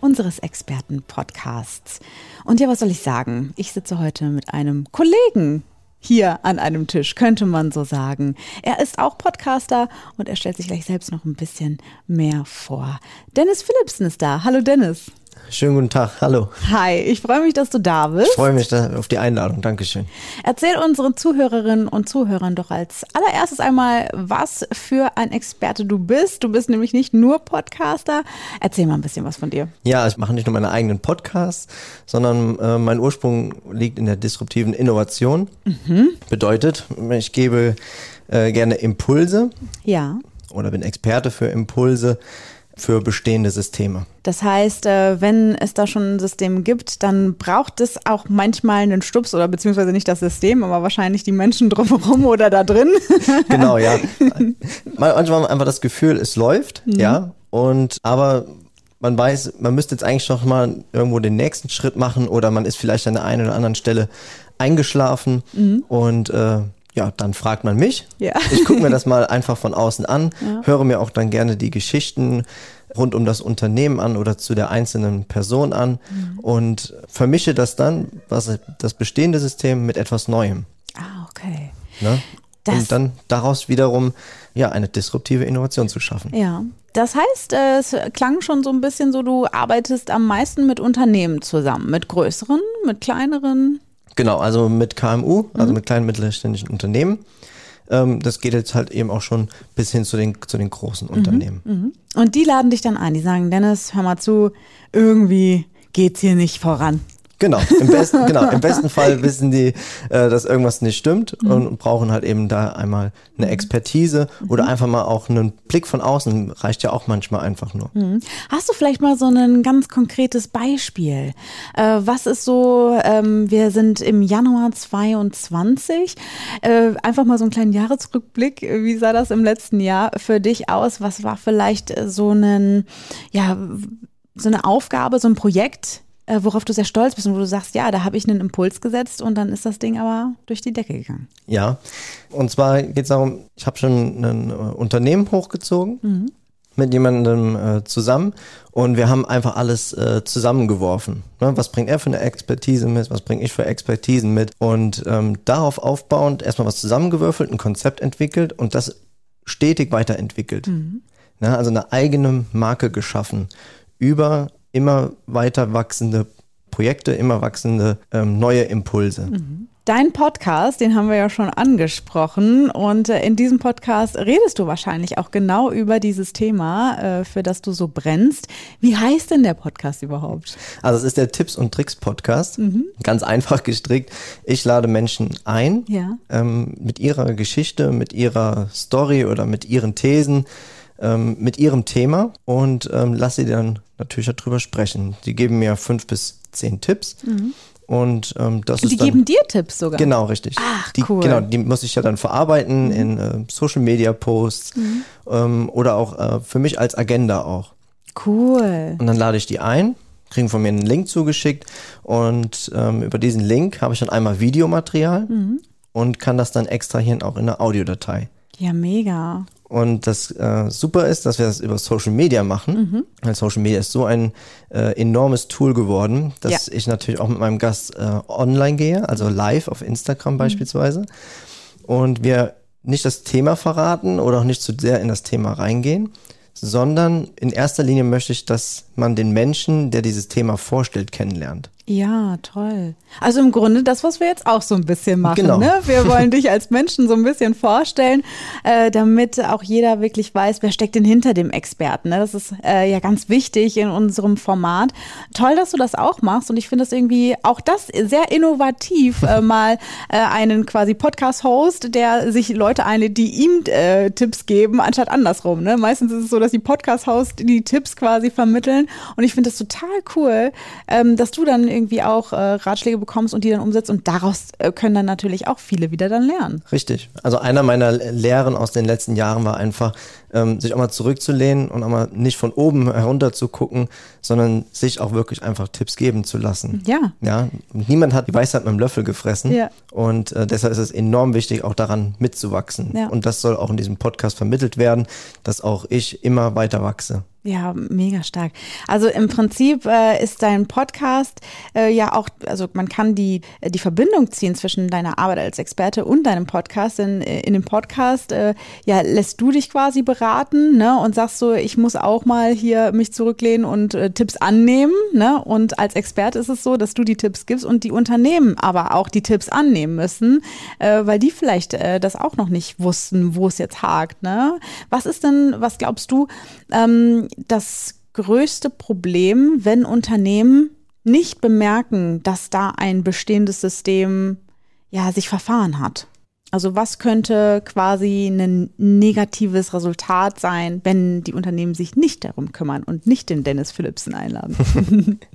unseres Experten-Podcasts. Und ja, was soll ich sagen? Ich sitze heute mit einem Kollegen hier an einem Tisch, könnte man so sagen. Er ist auch Podcaster und er stellt sich gleich selbst noch ein bisschen mehr vor. Dennis Philipsen ist da. Hallo Dennis. Schönen guten Tag, hallo. Hi, ich freue mich, dass du da bist. Ich freue mich auf die Einladung, Dankeschön. Erzähl unseren Zuhörerinnen und Zuhörern doch als allererstes einmal, was für ein Experte du bist. Du bist nämlich nicht nur Podcaster. Erzähl mal ein bisschen was von dir. Ja, ich mache nicht nur meine eigenen Podcasts, sondern äh, mein Ursprung liegt in der disruptiven Innovation. Mhm. Bedeutet, ich gebe äh, gerne Impulse. Ja. Oder bin Experte für Impulse für bestehende Systeme. Das heißt, äh, wenn es da schon ein System gibt, dann braucht es auch manchmal einen Stups oder beziehungsweise nicht das System, aber wahrscheinlich die Menschen drumherum oder da drin. Genau, ja. Manchmal einfach das Gefühl, es läuft, mhm. ja. Und aber man weiß, man müsste jetzt eigentlich noch mal irgendwo den nächsten Schritt machen oder man ist vielleicht an der einen oder anderen Stelle eingeschlafen mhm. und äh, ja, dann fragt man mich. Ja. Ich gucke mir das mal einfach von außen an, ja. höre mir auch dann gerne die Geschichten rund um das Unternehmen an oder zu der einzelnen Person an mhm. und vermische das dann, was das bestehende System mit etwas Neuem. Ah, okay. Ne? und dann daraus wiederum ja eine disruptive Innovation zu schaffen. Ja. Das heißt, es klang schon so ein bisschen so, du arbeitest am meisten mit Unternehmen zusammen, mit größeren, mit kleineren. Genau, also mit KMU, also mhm. mit kleinen mittelständischen Unternehmen. Ähm, das geht jetzt halt eben auch schon bis hin zu den, zu den großen mhm. Unternehmen. Mhm. Und die laden dich dann ein, die sagen, Dennis, hör mal zu, irgendwie geht's hier nicht voran. Genau, im besten, genau, im besten Fall wissen die, äh, dass irgendwas nicht stimmt mhm. und brauchen halt eben da einmal eine Expertise mhm. oder einfach mal auch einen Blick von außen, reicht ja auch manchmal einfach nur. Mhm. Hast du vielleicht mal so ein ganz konkretes Beispiel? Äh, was ist so, ähm, wir sind im Januar 22, äh, einfach mal so einen kleinen Jahresrückblick, wie sah das im letzten Jahr für dich aus? Was war vielleicht so ein, ja, so eine Aufgabe, so ein Projekt, äh, worauf du sehr stolz bist und wo du sagst, ja, da habe ich einen Impuls gesetzt und dann ist das Ding aber durch die Decke gegangen. Ja, und zwar geht es darum, ich habe schon ein äh, Unternehmen hochgezogen. Mhm. mit jemandem äh, zusammen und wir haben einfach alles äh, zusammengeworfen. Ne? Was bringt er für eine Expertise mit? Was bringe ich für Expertisen mit? Und ähm, darauf aufbauend erstmal was zusammengewürfelt, ein Konzept entwickelt und das stetig weiterentwickelt. Mhm. Ne? Also eine eigene Marke geschaffen über immer weiter wachsende Projekte, immer wachsende ähm, neue Impulse. Mhm. Dein Podcast, den haben wir ja schon angesprochen und äh, in diesem Podcast redest du wahrscheinlich auch genau über dieses Thema, äh, für das du so brennst. Wie heißt denn der Podcast überhaupt? Also es ist der Tipps und Tricks Podcast, mhm. ganz einfach gestrickt. Ich lade Menschen ein ja. ähm, mit ihrer Geschichte, mit ihrer Story oder mit ihren Thesen ähm, mit ihrem Thema und ähm, lasse sie dann natürlich darüber sprechen. Die geben mir fünf bis zehn Tipps. Mhm. Und ähm, das die ist. Die geben dir Tipps sogar. Genau, richtig. Ach, die, cool. Genau, die muss ich ja dann verarbeiten mhm. in äh, Social Media Posts mhm. ähm, oder auch äh, für mich als Agenda auch. Cool. Und dann lade ich die ein, kriegen von mir einen Link zugeschickt und ähm, über diesen Link habe ich dann einmal Videomaterial mhm. und kann das dann extrahieren auch in einer Audiodatei. Ja, mega. Und das äh, super ist, dass wir das über Social Media machen. Mhm. Weil Social Media ist so ein äh, enormes Tool geworden, dass ja. ich natürlich auch mit meinem Gast äh, online gehe, also live auf Instagram mhm. beispielsweise. Und wir nicht das Thema verraten oder auch nicht zu sehr in das Thema reingehen, sondern in erster Linie möchte ich, dass man den Menschen, der dieses Thema vorstellt, kennenlernt. Ja, toll. Also im Grunde das, was wir jetzt auch so ein bisschen machen. Genau. Ne? Wir wollen dich als Menschen so ein bisschen vorstellen, äh, damit auch jeder wirklich weiß, wer steckt denn hinter dem Experten. Ne? Das ist äh, ja ganz wichtig in unserem Format. Toll, dass du das auch machst und ich finde das irgendwie auch das sehr innovativ, äh, mal äh, einen quasi Podcast-Host, der sich Leute einlädt, die ihm äh, Tipps geben, anstatt andersrum. Ne? Meistens ist es so, dass die Podcast-Hosts die Tipps quasi vermitteln und ich finde das total cool, ähm, dass du dann irgendwie auch äh, Ratschläge bekommst und die dann umsetzt und daraus äh, können dann natürlich auch viele wieder dann lernen. Richtig. Also einer meiner Lehren aus den letzten Jahren war einfach, ähm, sich auch mal zurückzulehnen und auch mal nicht von oben herunter zu gucken, sondern sich auch wirklich einfach Tipps geben zu lassen. Ja. Ja, niemand hat die Weisheit mit dem Löffel gefressen. Ja. Und äh, deshalb ist es enorm wichtig, auch daran mitzuwachsen. Ja. Und das soll auch in diesem Podcast vermittelt werden, dass auch ich immer weiter wachse. Ja, mega stark. Also im Prinzip äh, ist dein Podcast äh, ja auch, also man kann die, die Verbindung ziehen zwischen deiner Arbeit als Experte und deinem Podcast. Denn äh, in dem Podcast äh, ja, lässt du dich quasi beraten ne, und sagst so, ich muss auch mal hier mich zurücklehnen und äh, Tipps annehmen. Ne? Und als Experte ist es so, dass du die Tipps gibst und die Unternehmen aber auch die Tipps annehmen müssen, äh, weil die vielleicht äh, das auch noch nicht wussten, wo es jetzt hakt. Ne? Was ist denn, was glaubst du, ähm, das größte Problem, wenn Unternehmen nicht bemerken, dass da ein bestehendes System ja sich verfahren hat? Also was könnte quasi ein negatives Resultat sein, wenn die Unternehmen sich nicht darum kümmern und nicht den Dennis Philipsen einladen?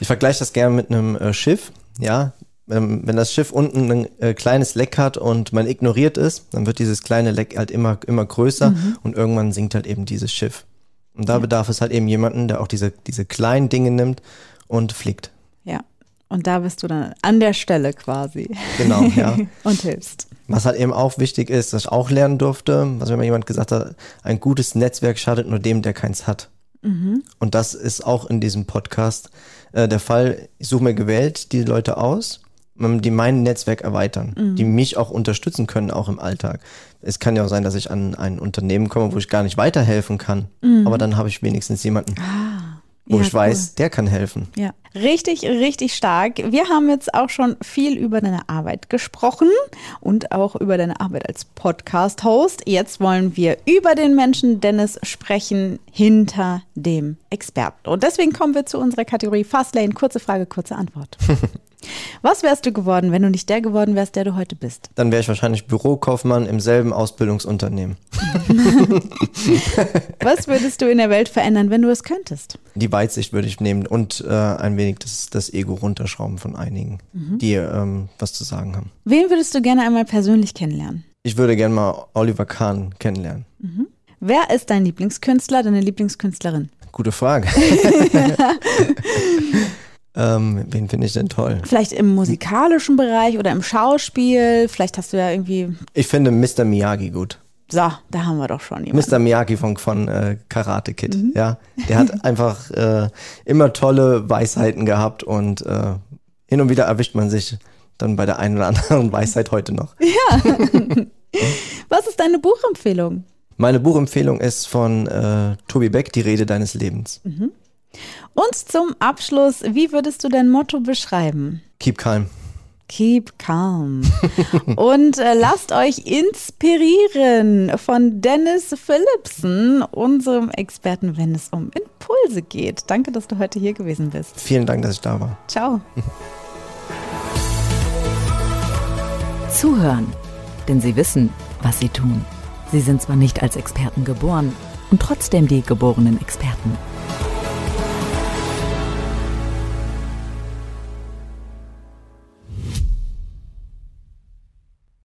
Ich vergleiche das gerne mit einem äh, Schiff. Ja, ähm, wenn das Schiff unten ein äh, kleines Leck hat und man ignoriert es, dann wird dieses kleine Leck halt immer, immer größer und irgendwann sinkt halt eben dieses Schiff. Und da bedarf es halt eben jemanden, der auch diese, diese kleinen Dinge nimmt und flickt. ja. Und da bist du dann an der Stelle quasi Genau, ja. und hilfst. Was halt eben auch wichtig ist, was ich auch lernen durfte, was mir mal jemand gesagt hat, ein gutes Netzwerk schadet nur dem, der keins hat. Und das ist auch in diesem Podcast äh, der Fall. Ich suche mir gewählt die Leute aus, die mein Netzwerk erweitern, die mich auch unterstützen können, auch im Alltag. Es kann ja auch sein, dass ich an ein Unternehmen komme, wo ich gar nicht weiterhelfen kann, aber dann habe ich wenigstens jemanden, wo Ja, ich weiß, der kann helfen. Ja, richtig, richtig stark. Wir haben jetzt auch schon viel über deine Arbeit gesprochen und auch über deine Arbeit als Podcast-Host. Jetzt wollen wir über den Menschen Dennis sprechen hinter dem Experten. Und deswegen kommen wir zu unserer Kategorie Fastlane. Kurze Frage, kurze Antwort. Was wärst du geworden, wenn du nicht der geworden wärst, der du heute bist? Dann wäre ich wahrscheinlich Bürokaufmann im selben Ausbildungsunternehmen. Was würdest du in der Welt verändern, wenn du es könntest? Die Weitsicht würde ich nehmen und äh, ein wenig das, das Ego runterschrauben von einigen, die ähm, was zu sagen haben. Wen würdest du gerne einmal persönlich kennenlernen? Ich würde gerne mal Oliver Kahn kennenlernen. Wer ist dein Lieblingskünstler, deine Lieblingskünstlerin? Gute Frage. ähm, wen finde ich denn toll? Vielleicht im musikalischen Bereich oder im Schauspiel. Vielleicht hast du ja irgendwie. Ich finde Mr. Miyagi gut. So, da haben wir doch schon jemanden. Mr. Miyagi von, von äh, Karate Kid, ja. Der hat einfach äh, immer tolle Weisheiten gehabt und äh, hin und wieder erwischt man sich dann bei der einen oder anderen Weisheit heute noch. Was ist deine Buchempfehlung? Meine Buchempfehlung ist von äh, Tobi Beck, Die Rede deines Lebens. Und zum Abschluss, wie würdest du dein Motto beschreiben? Keep calm. Keep calm. Und äh, lasst euch inspirieren von Dennis Philipsen, unserem Experten, wenn es um Impulse geht. Danke, dass du heute hier gewesen bist. Vielen Dank, dass ich da war. Ciao. Zuhören, denn sie wissen, was sie tun. Sie sind zwar nicht als Experten geboren und trotzdem die geborenen Experten.